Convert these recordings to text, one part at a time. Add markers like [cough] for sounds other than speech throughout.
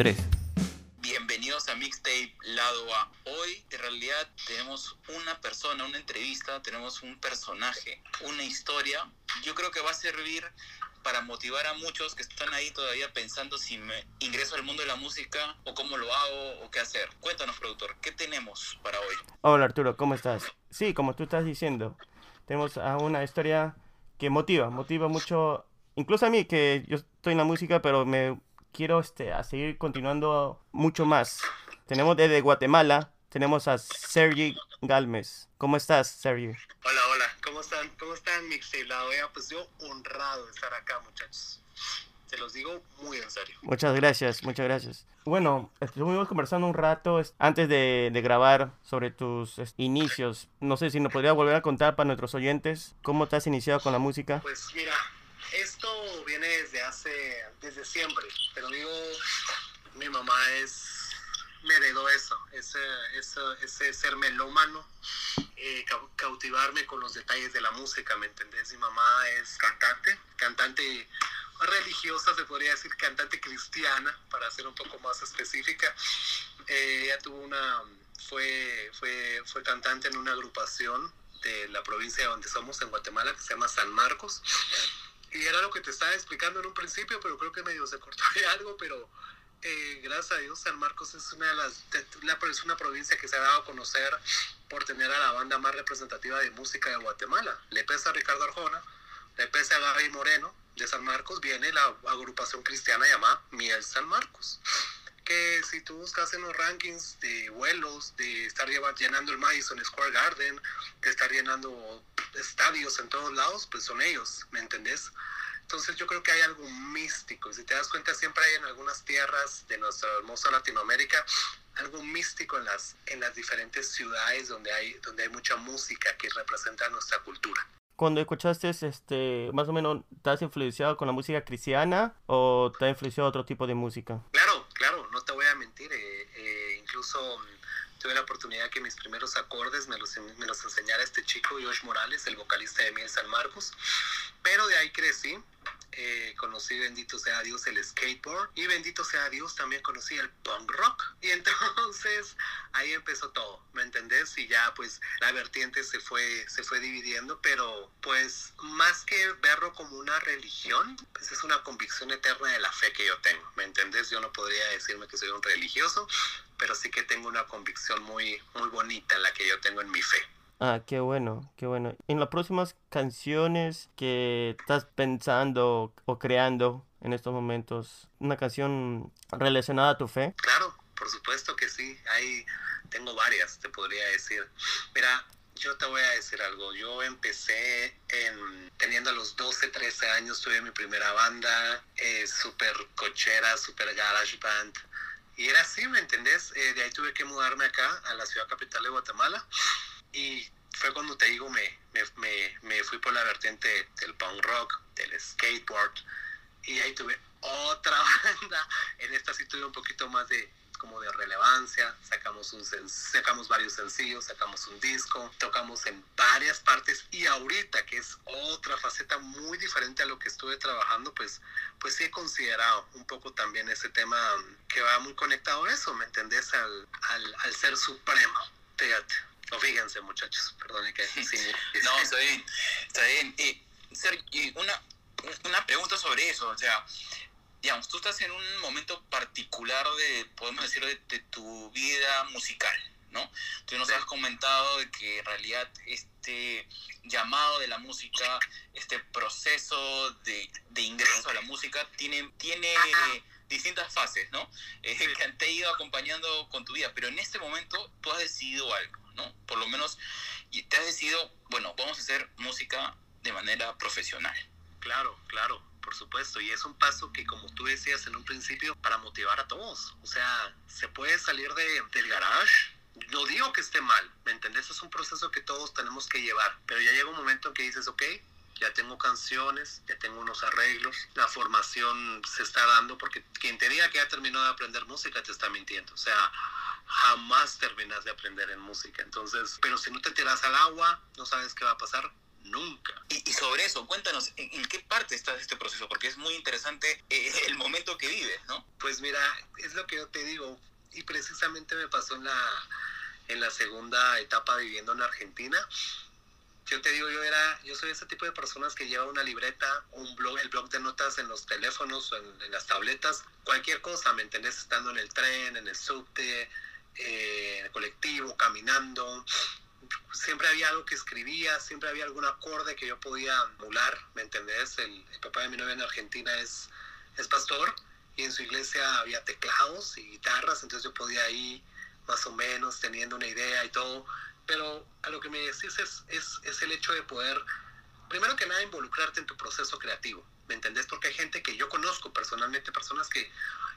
3. Bienvenidos a Mixtape Lado A. Hoy en realidad tenemos una persona, una entrevista, tenemos un personaje, una historia. Yo creo que va a servir para motivar a muchos que están ahí todavía pensando si me ingreso al mundo de la música o cómo lo hago o qué hacer. Cuéntanos, productor, ¿qué tenemos para hoy? Hola Arturo, ¿cómo estás? Sí, como tú estás diciendo, tenemos a una historia que motiva, motiva mucho, incluso a mí, que yo estoy en la música, pero me quiero este, a seguir continuando mucho más. Tenemos desde Guatemala, tenemos a Sergi Galmes. ¿Cómo estás, Sergi? Hola, hola, ¿cómo están? ¿Cómo están, Mixtape La Pues yo honrado de estar acá, muchachos. Se los digo muy en serio. Muchas gracias, muchas gracias. Bueno, estuvimos conversando un rato antes de, de, grabar sobre tus inicios. No sé si nos podrías volver a contar para nuestros oyentes cómo te has iniciado con la música. Pues mira, esto viene desde hace, desde siempre. Pero digo, mi mamá es me heredó eso, ese, ese, ser melómano, eh, cautivarme con los detalles de la música, ¿me entendés? Mi mamá es cantante, cantante religiosa, se podría decir cantante cristiana, para ser un poco más específica. Eh, ella tuvo una, fue, fue, fue cantante en una agrupación de la provincia donde somos, en Guatemala, que se llama San Marcos. Y era lo que te estaba explicando en un principio, pero creo que medio se cortó de algo, pero eh, gracias a Dios, San Marcos es una de las es una provincia que se ha dado a conocer por tener a la banda más representativa de música de Guatemala. Le pesa a Ricardo Arjona, le pesa a Gaby Moreno de San Marcos, viene la agrupación cristiana llamada Miel San Marcos. Que si tú buscas en los rankings de vuelos, de estar llenando el Madison Square Garden, de estar llenando estadios en todos lados, pues son ellos, ¿me entendés? Entonces yo creo que hay algo místico. Si te das cuenta, siempre hay en algunas tierras de nuestra hermosa Latinoamérica algo místico en las, en las diferentes ciudades donde hay, donde hay mucha música que representa nuestra cultura. Cuando escuchaste, este, más o menos, ¿te has influenciado con la música cristiana o te ha influenciado otro tipo de música? Claro, claro, no te voy a mentir. Eh, eh, incluso mm, tuve la oportunidad que mis primeros acordes me los, me los enseñara este chico, Josh Morales, el vocalista de Miel San Marcos. Pero de ahí crecí eh, conocí, bendito sea Dios, el skateboard y bendito sea Dios, también conocí el punk rock. Y entonces [laughs] ahí empezó todo, ¿me entendés? Y ya pues la vertiente se fue, se fue dividiendo, pero pues más que verlo como una religión, pues es una convicción eterna de la fe que yo tengo, ¿me entendés? Yo no podría decirme que soy un religioso, pero sí que tengo una convicción muy, muy bonita en la que yo tengo en mi fe. Ah, qué bueno, qué bueno. En las próximas canciones que estás pensando o creando en estos momentos, una canción relacionada a tu fe. Claro, por supuesto que sí. Ahí tengo varias, te podría decir. Mira, yo te voy a decir algo. Yo empecé en, teniendo a los 12, 13 años, tuve mi primera banda, eh, súper cochera, súper garage band. Y era así, ¿me entendés? Eh, de ahí tuve que mudarme acá, a la ciudad capital de Guatemala y fue cuando te digo, me, me, me, fui por la vertiente del punk rock, del skateboard, y ahí tuve otra [laughs] banda. En esta sí tuve un poquito más de como de relevancia, sacamos, un, sacamos varios sencillos, sacamos un disco, tocamos en varias partes y ahorita que es otra faceta muy diferente a lo que estuve trabajando, pues, pues sí he considerado un poco también ese tema que va muy conectado a eso, ¿me entendés? Al, al, al ser supremo, fíjate. No, fíjense, muchachos, perdón que [laughs] sí. no, está bien, está bien. y una, una pregunta sobre eso, o sea, digamos, tú estás en un momento particular de, podemos decir, de, tu vida musical, ¿no? Tú nos has comentado de que en realidad este llamado de la música, este proceso de, de ingreso a la música, tiene, tiene distintas fases, ¿no? Eh, que te ido acompañando con tu vida, pero en este momento tú has decidido algo. Por lo menos te has decidido, bueno, vamos a hacer música de manera profesional. Claro, claro, por supuesto. Y es un paso que, como tú decías en un principio, para motivar a todos. O sea, se puede salir de, del garage. No digo que esté mal, ¿me entendés? Es un proceso que todos tenemos que llevar. Pero ya llega un momento en que dices, ok, ya tengo canciones, ya tengo unos arreglos, la formación se está dando, porque quien te diga que ya terminó de aprender música te está mintiendo. O sea, jamás terminas de aprender en música. Entonces, pero si no te tiras al agua, no sabes qué va a pasar, nunca. Y, sobre eso, cuéntanos, ¿en, qué parte estás de este proceso? Porque es muy interesante eh, el momento que vives, ¿no? Pues mira, es lo que yo te digo, y precisamente me pasó en la, en la segunda etapa viviendo en Argentina. Yo te digo, yo era, yo soy ese tipo de personas que lleva una libreta, un blog, el blog de notas en los teléfonos en, las tabletas, cualquier cosa, ¿me entendés? Estando en el tren, en el subte, eh, en el colectivo, caminando, siempre había algo que escribía, siempre había algún acorde que yo podía emular, ¿me entendés? El, papá de mi novia en Argentina es, es pastor y en su iglesia había teclados y guitarras, entonces yo podía ir más o menos teniendo una idea y todo, pero a lo que me decís es, es, es el hecho de poder, primero que nada, involucrarte en tu proceso creativo, ¿me entendés? Porque hay gente que yo conozco personalmente, personas que,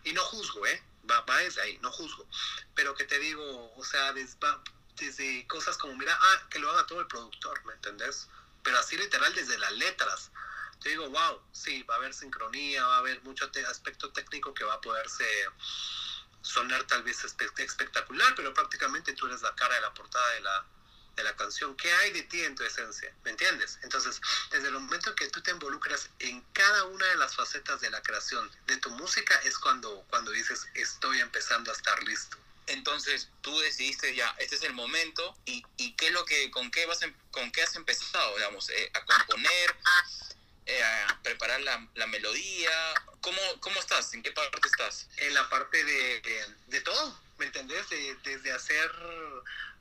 y no juzgo, ¿eh? Va, va desde ahí, no juzgo, pero que te digo, o sea, desde cosas como, mira, ah, que lo haga todo el productor, ¿me entendés? Pero así literal desde las letras. Yo digo, wow, sí, va a haber sincronía, va a haber mucho aspecto técnico que va a poderse sonar tal vez espectacular, pero prácticamente tú eres la cara de la portada de la, de la canción. ¿Qué hay de ti en tu esencia? ¿Me entiendes? Entonces, desde el momento que tú te involucras en cada una de las facetas de la creación de tu música, es cuando, cuando dices, estoy empezando a estar listo. Entonces tú decidiste ya, este es el momento y, y qué es lo que, con qué vas, em, con qué has empezado, digamos, eh, a componer, eh, a preparar la, la, melodía. ¿Cómo, ¿Cómo estás? ¿En qué parte estás? En la parte de, de, todo, ¿me entendés? desde hacer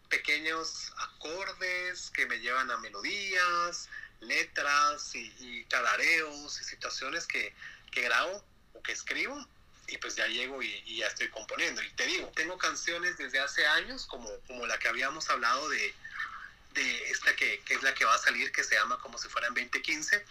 pequeños acordes que me llevan a melodías, letras y, y tarareos y situaciones que, que grabo o que escribo y pues ya llego y, ya estoy componiendo. Y te digo, tengo canciones desde hace años, como, como la que habíamos hablado de, de esta que, que, es la que va a salir, que se llama Como si fuera en 2015,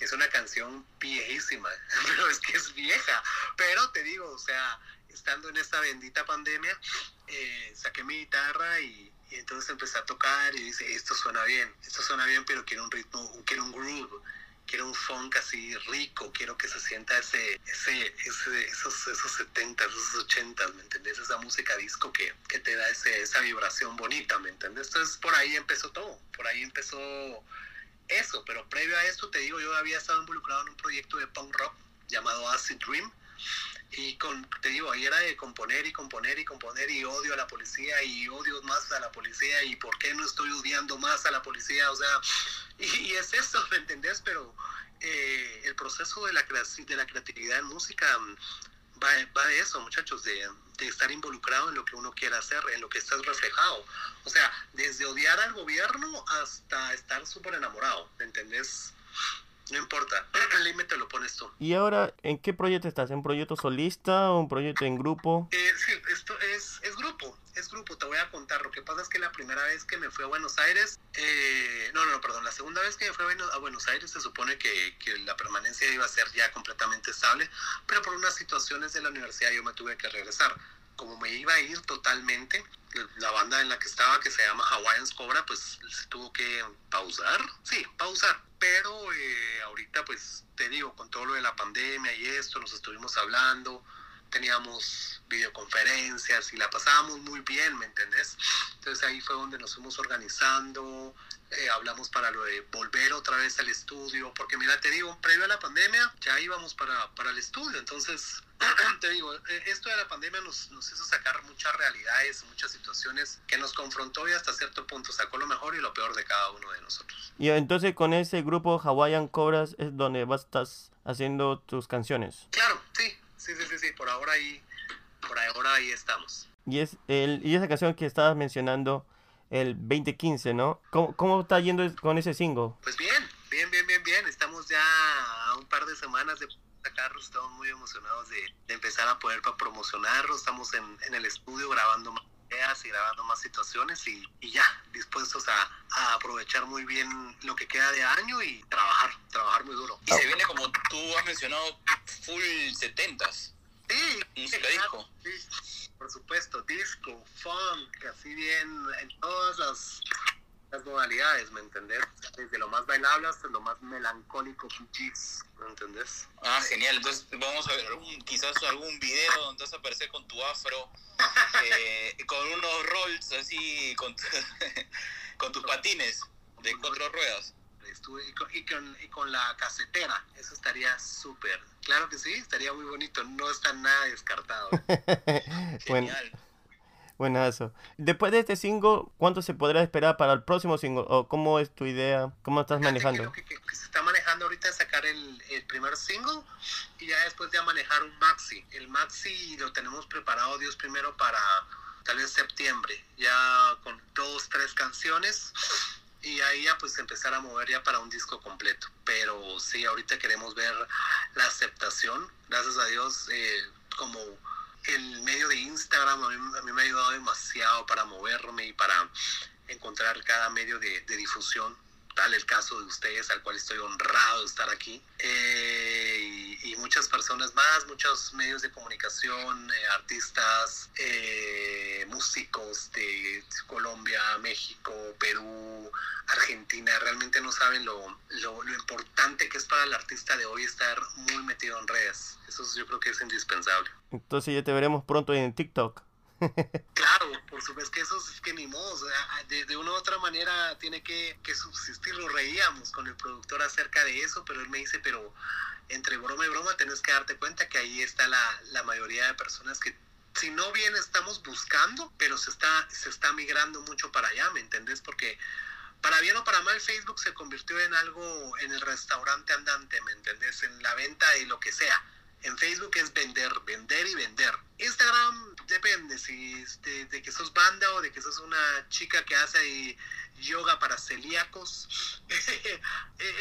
es una canción viejísima, [laughs] pero es que es vieja. Pero te digo, o sea, estando en esta bendita pandemia, eh, saqué mi guitarra y, y, entonces empecé a tocar y dice, esto suena bien, esto suena bien, pero quiero un ritmo, quiero un groove quiero un funk así rico, quiero que se sienta ese, ese, ese esos, esos 70 esos 80 ¿me entendés? Esa música disco que, que te da ese, esa vibración bonita, ¿me entendés? Entonces por ahí empezó todo, por ahí empezó eso, pero previo a eso te digo, yo había estado involucrado en un proyecto de punk rock llamado Acid Dream, y con, te digo, ahí era de componer y componer y componer y odio a la policía y odio más a la policía y por qué no estoy odiando más a la policía, o sea, [laughs] y, es eso, ¿me entendés? Pero eh, el proceso de la, de la creatividad en música va, va de eso, muchachos, de, de, estar involucrado en lo que uno quiere hacer, en lo que estás reflejado. O sea, desde odiar al gobierno hasta estar súper enamorado, ¿me entendés? No importa, [clears throat] el límite lo pones tú. ¿Y ahora en qué proyecto estás? ¿En proyecto solista o un proyecto en grupo? Eh, sí, esto es, es grupo, es grupo, te voy a contar. Lo que la primera vez que me fui a Buenos Aires, eh, no, no, perdón, la segunda vez que me fui a Buenos Aires se supone que, que la permanencia iba a ser ya completamente estable, pero por unas situaciones de la universidad yo me tuve que regresar como me iba a ir totalmente, la banda en la que estaba, que se llama Hawaiians Cobra, pues se tuvo que pausar, sí, pausar. Pero eh, ahorita, pues te digo, con todo lo de la pandemia y esto, nos estuvimos hablando, teníamos videoconferencias y la pasábamos muy bien, ¿me entendés? Entonces ahí fue donde nos fuimos organizando, eh, hablamos para lo de volver otra vez al estudio, porque mira, te digo, previo a la pandemia ya íbamos para, para el estudio, entonces [clears throat] te digo, eh, esto de la pandemia nos, nos, hizo sacar muchas realidades, muchas situaciones que nos confrontó y hasta cierto punto sacó lo mejor y lo peor de cada uno de nosotros. Y entonces con ese grupo Hawaiian Cobras es donde vas estás haciendo tus canciones. Claro, sí, sí, sí, sí, sí, por ahora ahí, por ahora ahí estamos. Y, es el, y esa canción que estabas mencionando, el 2015, ¿no? ¿Cómo, cómo está yendo con ese single? Pues bien, bien, bien, bien, bien. Estamos ya a un par de semanas de sacarlo, estamos muy emocionados de, empezar a poder promocionarlo, estamos en, en, el estudio grabando más ideas y grabando más situaciones y, y ya, dispuestos a, a, aprovechar muy bien lo que queda de año y trabajar, trabajar muy duro. Y se viene como tú has mencionado, full 70s. Sí, música disco. Sí, por supuesto, disco, funk, así bien, en todas las las modalidades, ¿me entendés? Desde lo más bailable hasta lo más melancólico, ¿me entendés? Ah, genial. Entonces vamos a ver quizás algún video donde vas a aparecer con tu afro, [laughs] eh, con unos rolls así, con, [laughs] con tus patines de cuatro ruedas. estuve, y con, y con, y con la casetera, eso estaría súper. Claro que sí, estaría muy bonito, no está nada descartado. [laughs] Bueno, Genial. Buenazo. Después de este single, ¿cuánto se podrá esperar para el próximo single? ¿O cómo es tu idea? ¿Cómo estás manejando? Lo que, que- que se está manejando ahorita sacar el, el primer single y ya después ya manejar un maxi. El maxi lo tenemos preparado, Dios primero, para tal vez septiembre, ya con dos, tres canciones y ahí ya pues empezar a mover ya para un disco completo. Pero sí, ahorita queremos ver la aceptación. Gracias a Dios, eh, como el medio de Instagram a mí, a mí me ha ayudado demasiado para moverme y para encontrar cada medio de, de difusión. Tal el caso de ustedes, al cual estoy honrado de estar aquí. Eh, y, y muchas personas más, muchos medios de comunicación, eh, artistas, eh, músicos de Colombia, México, Perú, Argentina. Realmente no saben lo, lo, lo importante que es para el artista de hoy estar muy metido en redes. Eso yo creo que es indispensable. Entonces ya te veremos pronto en TikTok. [laughs] Claro, por supuesto que eso es que ni modo, de, de una u otra manera tiene que, que subsistir, lo reíamos con el productor acerca de eso, pero él me dice, pero entre broma y broma tenés que darte cuenta que ahí está la, la mayoría de personas que si no bien estamos buscando, pero se está, se está migrando mucho para allá, ¿me entendés? Porque para bien o para mal, Facebook se convirtió en algo, en el restaurante andante, ¿me entendés? En la venta de lo que sea. En Facebook es vender, vender y vender. Instagram depende si de, que sos banda o de que sos una chica que hace yoga para celíacos. [laughs]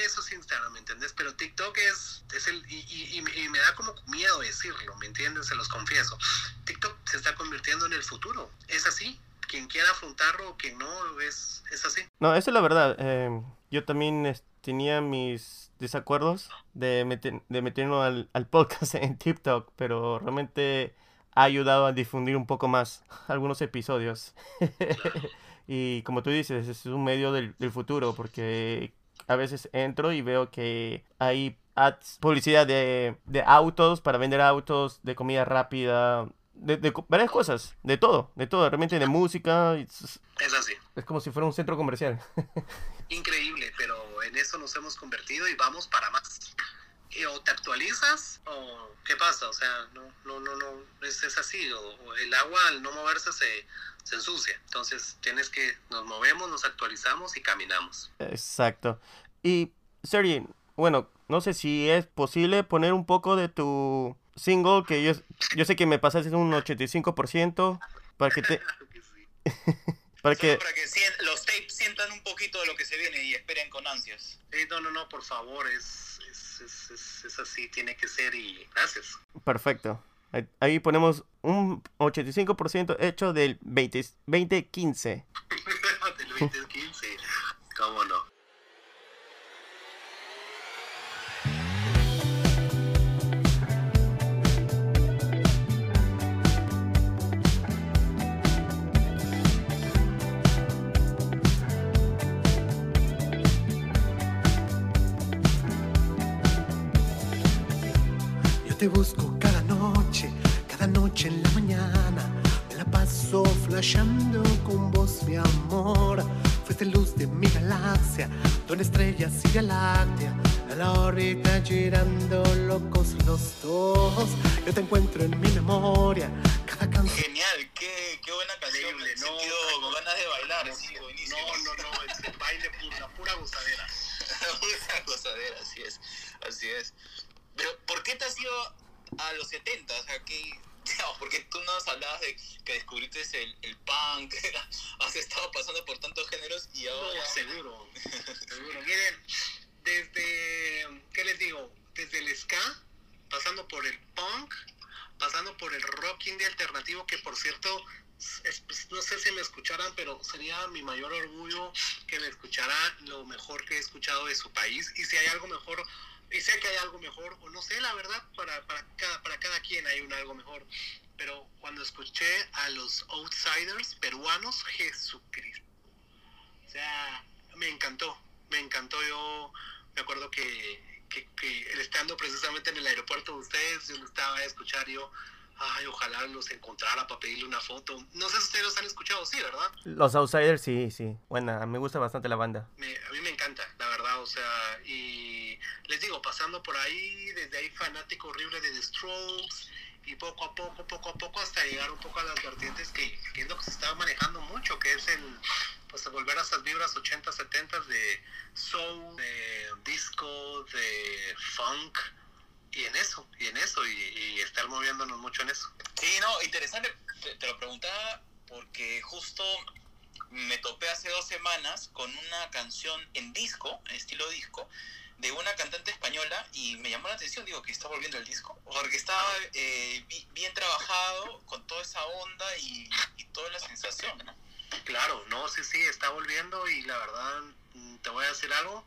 Eso es Instagram, ¿me entendés? Pero TikTok es, es el... Y, y- y- me da como miedo decirlo, ¿me entienden? Se los confieso. TikTok se está convirtiendo en el futuro. Es así. Quien quiera afrontarlo o quien no, es, es así. No, eso es la verdad. eh, yo también tenía mis desacuerdos de, meter, de meternos al, al podcast [laughs] en TikTok, pero realmente ha ayudado a difundir un poco más [laughs] algunos episodios. [laughs] y como tú dices, es un medio del, del futuro, porque a veces entro y veo que hay ads, publicidad de, de autos para vender autos, de comida rápida, de, de varias cosas, de todo, de todo, realmente de música. Es así. Es como si fuera un centro comercial. [laughs] increíble, pero en eso nos hemos convertido y vamos para más. Y o te actualizas o qué pasa, o sea, no, no, no, no, es, es así, o, o el agua al no moverse se, se ensucia, entonces tienes que, nos movemos, nos actualizamos y caminamos. Exacto. Y, Sergi, bueno, no sé si es posible poner un poco de tu single, que yo, yo sé que me pasaste un 85%, para que te... [laughs] [laughs] Para Solo que... para que sien- los tapes sientan un poquito de lo que se viene y esperen con ansias. Sí, no, no, no, por favor, es, es, es, es, es así, tiene que ser y gracias. Perfecto. Ahí, ahí ponemos un 85% hecho del 20, 2015. [laughs] Del 2015, te busco cada noche, cada noche en la mañana. Me la paso flasheando con vos, mi amor. Fuiste luz de mi galaxia, donde estrellas y galáctea. A la órbita girando locos los dos. Yo te encuentro en mi memoria, cada canción. Genial, qué, qué buena canción. Increíble, no, sentido no, con ganas de bailar, sí, buenísimo. No, no, no, es el baile pura, pura gozadera. [laughs] Una gozadera, así es, así es. Pero, ¿por qué te has ido a los 70? O sea, ¿qué, [laughs] digamos, porque tú nos hablabas de que descubriste el, el punk, [laughs] has estado pasando por tantos géneros y ahora... No, seguro, seguro. Miren, desde, ¿qué les digo? Desde el ska, pasando por el punk, pasando por el rock indie alternativo, que por cierto, es- pues, no sé si me escucharan, pero sería mi mayor orgullo que me escuchara lo mejor que he escuchado de su país. Y si hay algo mejor, y sé que hay algo mejor, o no sé, la verdad, para, para, cada, para cada quien hay un algo mejor. Pero cuando escuché a los Outsiders peruanos, Jesucristo. O sea, me encantó, me encantó. Yo me acuerdo que, que, que estando precisamente en el aeropuerto de ustedes, yo estaba a escuchar yo. Ay, ojalá los encontrara para pedirle una foto. No sé si ustedes los han escuchado, sí, ¿verdad? Los Outsiders, sí, sí. Buena, me gusta bastante la banda. Me- a mí me encanta, la verdad. O sea, y les digo, pasando por ahí, desde ahí fanático horrible de The Strokes, y poco a poco, poco a poco, hasta llegar un poco a las vertientes que, que es lo que se estaba manejando mucho, que es el, pues volver a esas vibras 80, 70 de soul, de disco, de funk, y en eso, y en eso, y, y estar moviéndonos mucho en eso. Sí, no, interesante, te, te lo preguntaba porque justo me topé hace dos semanas con una canción en disco, estilo disco, de una cantante española y me llamó la atención, digo, que está volviendo el disco, porque estaba eh, bi- bien trabajado con toda esa onda y, y toda la sensación, ¿no? Claro, no, sí, sí, está volviendo y la verdad, mm, te voy a decir algo,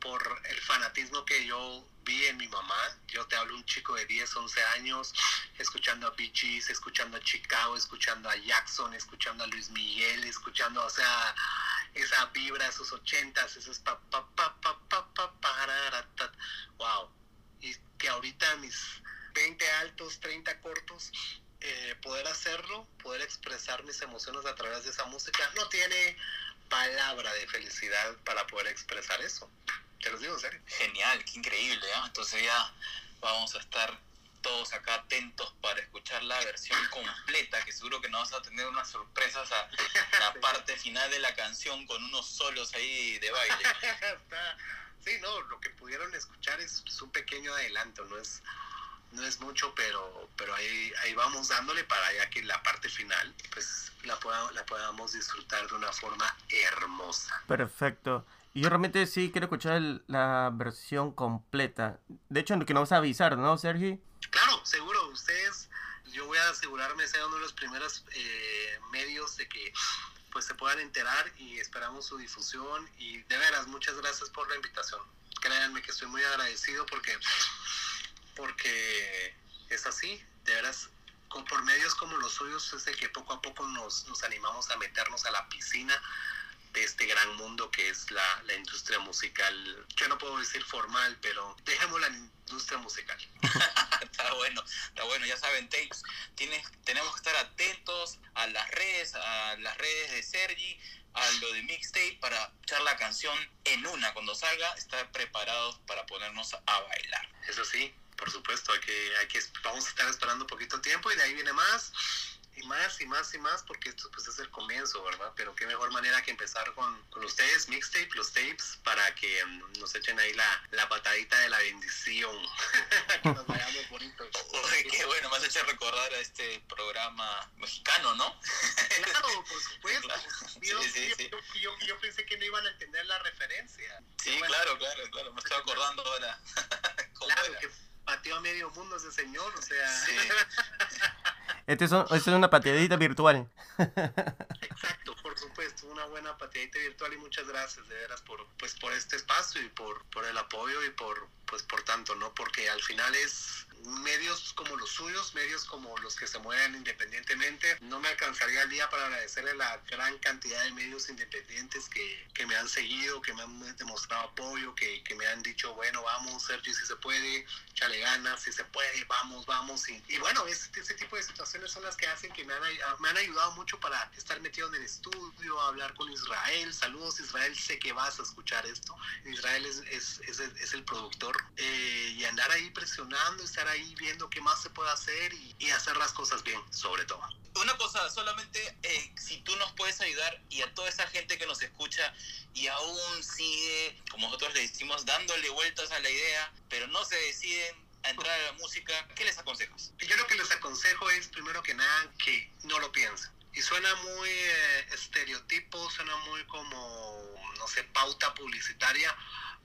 por el fanatismo que yo vi en mi mamá, yo te hablo un chico de 10, 11 años, escuchando a Bee Gees, escuchando a Chicago, escuchando a Jackson, escuchando a Luis Miguel, escuchando, o sea, esa vibra, esos 80s, esos pa, pa, pa, pa, pa, pa, pararatat. wow, y que ahorita mis 20 altos, 30 cortos, eh, poder hacerlo, poder expresar mis emociones a través de esa música, no tiene palabra de felicidad para poder expresar eso. Te los digo en serio. Genial, qué increíble, ¿ah? Entonces ya vamos a estar todos acá atentos para escuchar la versión completa, que seguro que nos vas a tener unas sorpresas a la [laughs] parte final de la canción con unos solos ahí de baile. [laughs] Sí, no, lo que pudieron escuchar es, es un pequeño adelanto, no es no es mucho, pero pero ahí ahí vamos dándole para ya que la parte final pues la pueda- la podamos disfrutar de una forma hermosa. Perfecto. Y yo realmente sí quiero escuchar el- la versión completa. De hecho, que nos vas a avisar, ¿no, Sergi? Claro, seguro, ustedes, yo voy a asegurarme ser uno de los primeros eh, medios de que pues se puedan enterar y esperamos su difusión y de veras, muchas gracias por la invitación. Créanme que estoy muy agradecido porque, porque es así, de veras, con, por medios como los suyos es de que poco a poco nos, nos animamos a meternos a la piscina de este gran mundo que es la, la industria musical. Yo no puedo decir formal, pero dejemos la industria musical. [laughs] está bueno, está bueno, ya saben, tapes, tienes, tenemos que estar atentos a las redes, a las redes de Sergi, a lo de mixtape para echar la canción en una, cuando salga, estar preparados para ponernos a bailar. Eso sí, por supuesto, hay que, hay que, vamos a estar esperando un poquito tiempo y de ahí viene más y más y más y más porque esto pues es el comienzo, ¿verdad? Pero qué mejor manera que empezar con, con ustedes, mixtape, los tapes, para que mm, nos echen ahí la, la patadita de la bendición, [laughs] que nos vayamos bonitos. Uy, qué bueno, me has hecho recordar a este programa mexicano, ¿no? Claro, por [laughs] supuesto. Claro. Yo, Sí, sí, sí. yo- yo- yo pensé que no iban a entender la referencia. Sí, Bueno, claro, claro, claro, me estoy acordando ahora. [laughs] ¿Cómo Claro, era? que pateó a medio mundo ese señor, o sea... Este es, este es una pateadita virtual. Exacto, por supuesto, una buena pateadita virtual y muchas gracias de veras por pues por este espacio y por, por el apoyo y por pues por tanto, ¿no? Porque al final es medios como los suyos, medios como los que se mueven independientemente. No me alcanzaría el día para agradecerle la gran cantidad de medios independientes que, que me han seguido, que me han demostrado apoyo, que, que me han dicho, bueno, vamos, Sergio, si se puede, chale ganas, si se puede, vamos, vamos. Y, bueno, ese, tipo de situaciones son las que hacen que me han, me han ayudado mucho para estar metido en el estudio, hablar con Israel. Saludos, Israel, sé que vas a escuchar esto. Israel es, es, es, es el productor. Eh, y andar ahí presionando, estar ahí viendo qué más se puede hacer y, y hacer las cosas bien, sobre todo. Una cosa, solamente eh, si tú nos puedes ayudar y a toda esa gente que nos escucha y aún sigue, como nosotros le decimos, dándole vueltas a la idea, pero no se deciden a entrar a la música, ¿qué les aconsejas? Yo lo que les aconsejo es, primero que nada, que no lo piensen. Y suena muy eh, estereotipo, suena muy como, no sé, pauta publicitaria,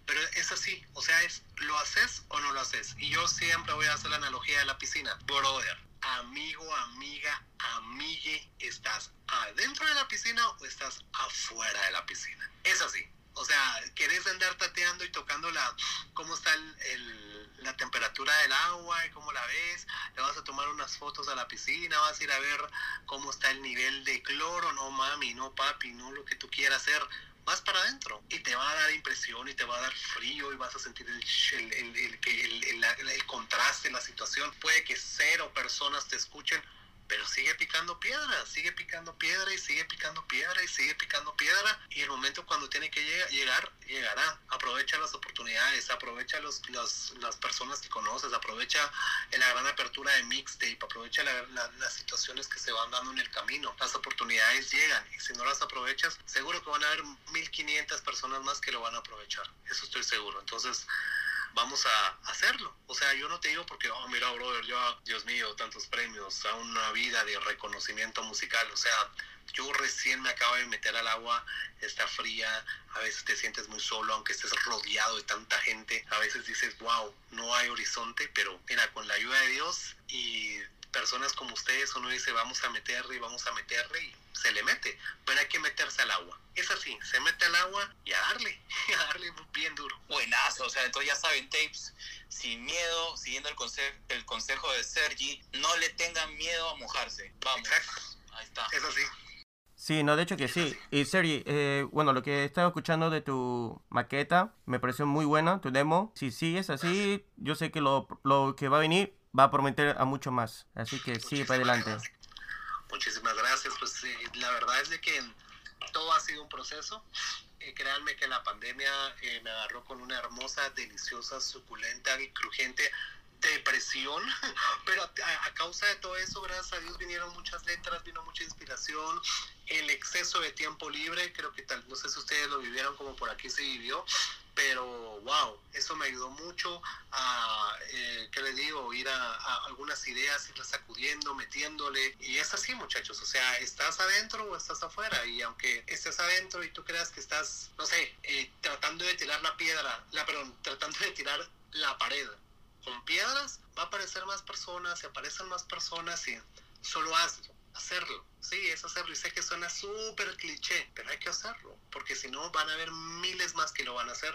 pero es así. O sea, es, ¿lo haces o no lo haces? Y yo siempre voy a hacer la analogía de la piscina. Brother, amigo, amiga, amigue, ¿estás adentro de la piscina o estás afuera de la piscina? Es así. O sea, querés andar tateando y tocando la, cómo está el- la temperatura del agua y cómo la ves, le vas a tomar unas fotos a la piscina, vas a ir a ver cómo está el nivel de cloro, no mami, no papi, no lo que tú quieras hacer, vas para adentro y te va a dar impresión y te va a dar frío y vas a sentir el, el, el- el contraste, la situación, puede que cero personas te escuchen, pero sigue picando piedra, sigue picando piedra y sigue picando piedra y sigue picando piedra y el momento cuando tiene que llegar, llegará. Aprovecha las oportunidades, aprovecha los, las personas que conoces, aprovecha la gran apertura de mixtape, aprovecha las situaciones que se van dando en el camino. Las oportunidades llegan y si no las aprovechas, seguro que van a haber 1500 personas más que lo van a aprovechar. Eso estoy seguro. Entonces, vamos a hacerlo. O sea, yo no te digo porque, oh, mira, brother, yo, Dios mío, tantos premios, a una vida de reconocimiento musical. O sea, yo recién me acabo de meter al agua, está fría, a veces te sientes muy solo, aunque estés rodeado de tanta gente. A veces dices, wow, no hay horizonte, pero mira, con la ayuda de Dios y personas como ustedes, uno dice, vamos a meterle y vamos a meterle y se le mete, pero hay que meterse al agua. Es así, se mete al agua y a darle, [laughs] a darle bien duro. Buenazo, o sea, entonces ya saben, tapes, sin miedo, siguiendo el, consejo, el consejo de Sergi, no le tengan miedo a mojarse. Vamos. Ahí está. Es así. Sí, no, de hecho que sí. Y Sergi, eh, bueno, lo que he estado escuchando de tu maqueta me pareció muy buena, tu demo. Si sigues así, yo sé que lo, lo que va a venir va a prometer a mucho más. Así que sigue para adelante. Muchísimas gracias. Pues la verdad es de que todo ha sido un proceso. Eh, créanme que la pandemia eh, me agarró con una hermosa, deliciosa, suculenta y crujiente depresión, [laughs] pero a, causa de todo eso, gracias a Dios, vinieron muchas letras, vino mucha inspiración, el exceso de tiempo libre, creo que tal, no sé si ustedes lo vivieron como por aquí se vivió, pero wow, eso me ayudó mucho a, eh, ¿qué le digo? Ir a, algunas ideas, irlas sacudiendo, metiéndole. Y es así, muchachos, o sea, estás adentro o estás afuera. Y aunque estés adentro y tú creas que estás, no sé, eh, tratando de tirar la piedra, la, perdón, tratando de tirar la pared con piedras, va a aparecer más personas, y aparecen más personas y solo hazlo hacerlo. Sí, es hacerlo. Y sé que suena súper cliché, pero hay que hacerlo. Porque si no, van a haber miles más que lo van a hacer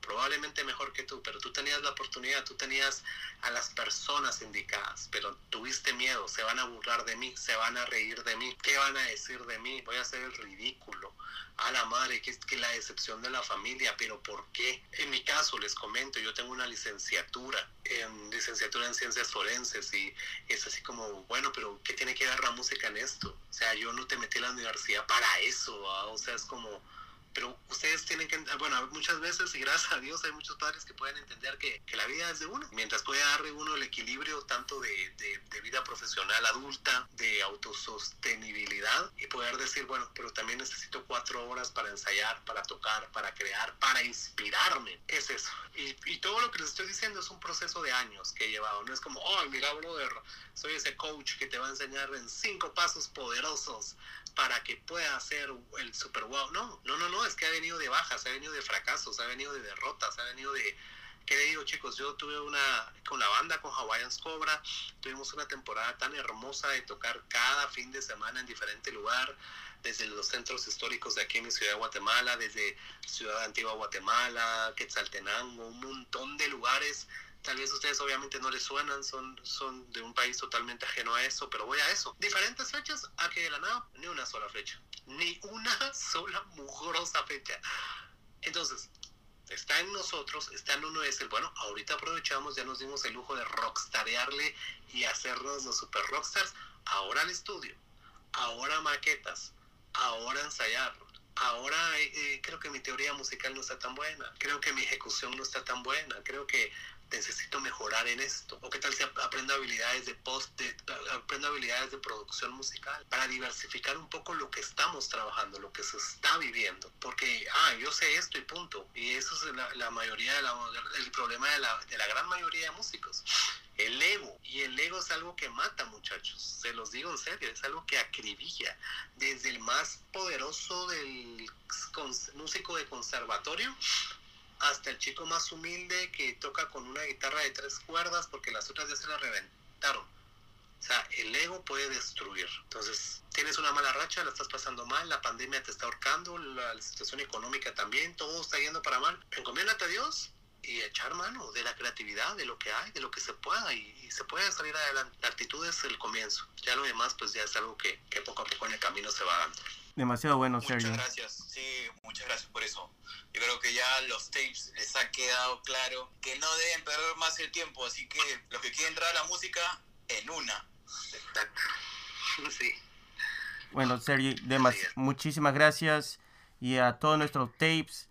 probablemente mejor que tú, pero tú tenías la oportunidad, tú tenías a las personas indicadas, pero tuviste miedo, se van a burlar de mí, se van a reír de mí, ¿qué van a decir de mí? Voy a hacer el ridículo. A la madre, que es que la decepción de la familia, pero ¿por qué? En mi caso, les comento, yo tengo una licenciatura, en licenciatura en ciencias forenses y es así como, bueno, pero ¿qué tiene que ver la música en esto? O sea, yo no te metí a la universidad para eso, o sea, es como pero ustedes tienen que, bueno, muchas veces y gracias a Dios hay muchos padres que pueden entender que, la vida es de uno, mientras puede darle uno el equilibrio tanto de, vida profesional adulta, de autosostenibilidad y poder decir, bueno, pero también necesito cuatro horas para ensayar, para tocar, para crear, para inspirarme, es eso. Y, y todo lo que les estoy diciendo es un proceso de años que he llevado, no es como, oh, mira, brother, soy ese coach que te va a enseñar en cinco pasos poderosos para que pueda hacer el super wow. No, no, no, no, es que ha venido de bajas, ha venido de fracasos, ha venido de derrotas, ha venido de... ¿Qué le digo, chicos? Yo tuve una, con la banda, con Hawaiians Cobra, tuvimos una temporada tan hermosa de tocar cada fin de semana en diferente lugar, desde los centros históricos de aquí en mi ciudad de Guatemala, desde Ciudad Antigua Guatemala, Quetzaltenango, un montón de lugares Tal vez ustedes obviamente no les suenan, son, son de un país totalmente ajeno a eso, pero voy a eso. Diferentes fechas, a que de la nada, ni una sola fecha. Ni una [laughs] sola mugrosa fecha. Entonces, está en nosotros, está en uno es el, bueno, ahorita aprovechamos, ya nos dimos el lujo de rockstarearle y hacernos los super rockstars. Ahora al estudio, ahora maquetas, ahora ensayar, ahora eh, eh, creo que mi teoría musical no está tan buena, creo que mi ejecución no está tan buena, creo que necesito mejorar en esto? ¿O qué tal si aprendo habilidades de post, de, aprendo habilidades de producción musical para diversificar un poco lo que estamos trabajando, lo que se está viviendo? Porque, ah, yo sé esto y punto. Y eso es la, mayoría, de la, el problema de la, de la gran mayoría de músicos. El ego. Y el ego es algo que mata, muchachos. Se los digo en serio, es algo que acribilla. Desde el más poderoso del músico de conservatorio hasta el chico más humilde que toca con una guitarra de tres cuerdas porque las otras ya se la reventaron. O sea, el ego puede destruir. Entonces, tienes una mala racha, la estás pasando mal, la pandemia te está ahorcando, la, situación económica también, todo está yendo para mal. Encomiéndate a Dios y echar mano de la creatividad, de lo que hay, de lo que se pueda y, se puede salir adelante. La actitud es el comienzo. Ya lo demás, pues ya es algo que, que poco a poco en el camino se va dando. Demasiado bueno, Sergio. Muchas gracias, sí, muchas gracias por eso. Yo creo que ya los tapes les ha quedado claro que no deben perder más el tiempo, así que los que quieren entrar a la música, en una. Sí. Bueno, Sergi, muchísimas gracias. Y a todos nuestros tapes,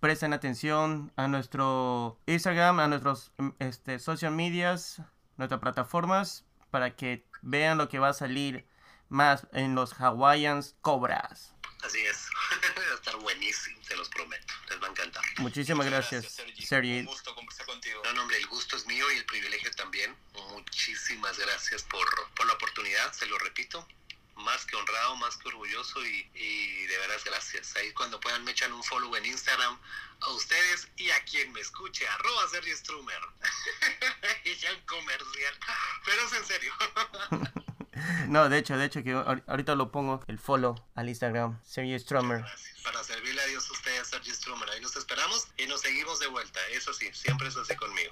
presten atención a nuestro Instagram, a nuestros mm, este, social medias, nuestras plataformas, para que vean lo que va a salir más en los Hawaiians Cobras. Así es. [laughs] Va a estar buenísimo, se los prometo. Les va a encantar. Muchísimas gracias, Sergi. Sergi. Un gusto conversar contigo. No, no, hombre, el gusto es mío y el privilegio también. Muchísimas gracias por, por la oportunidad, se lo repito. Más que honrado, más que orgulloso y, y de veras gracias. Ahí cuando puedan me echan un follow en Instagram a ustedes y a quien me escuche, arroba Sergio Strumer. [laughs] y ya un comercial. Pero es en serio. [laughs] No, de hecho, de hecho, que ahor- ahorita lo pongo el follow al Instagram, Sergi Stromer. Gracias. Para servirle a Dios a ustedes, Sergio Strumer. Ahí los esperamos y nos seguimos de vuelta. Eso sí, siempre es así conmigo.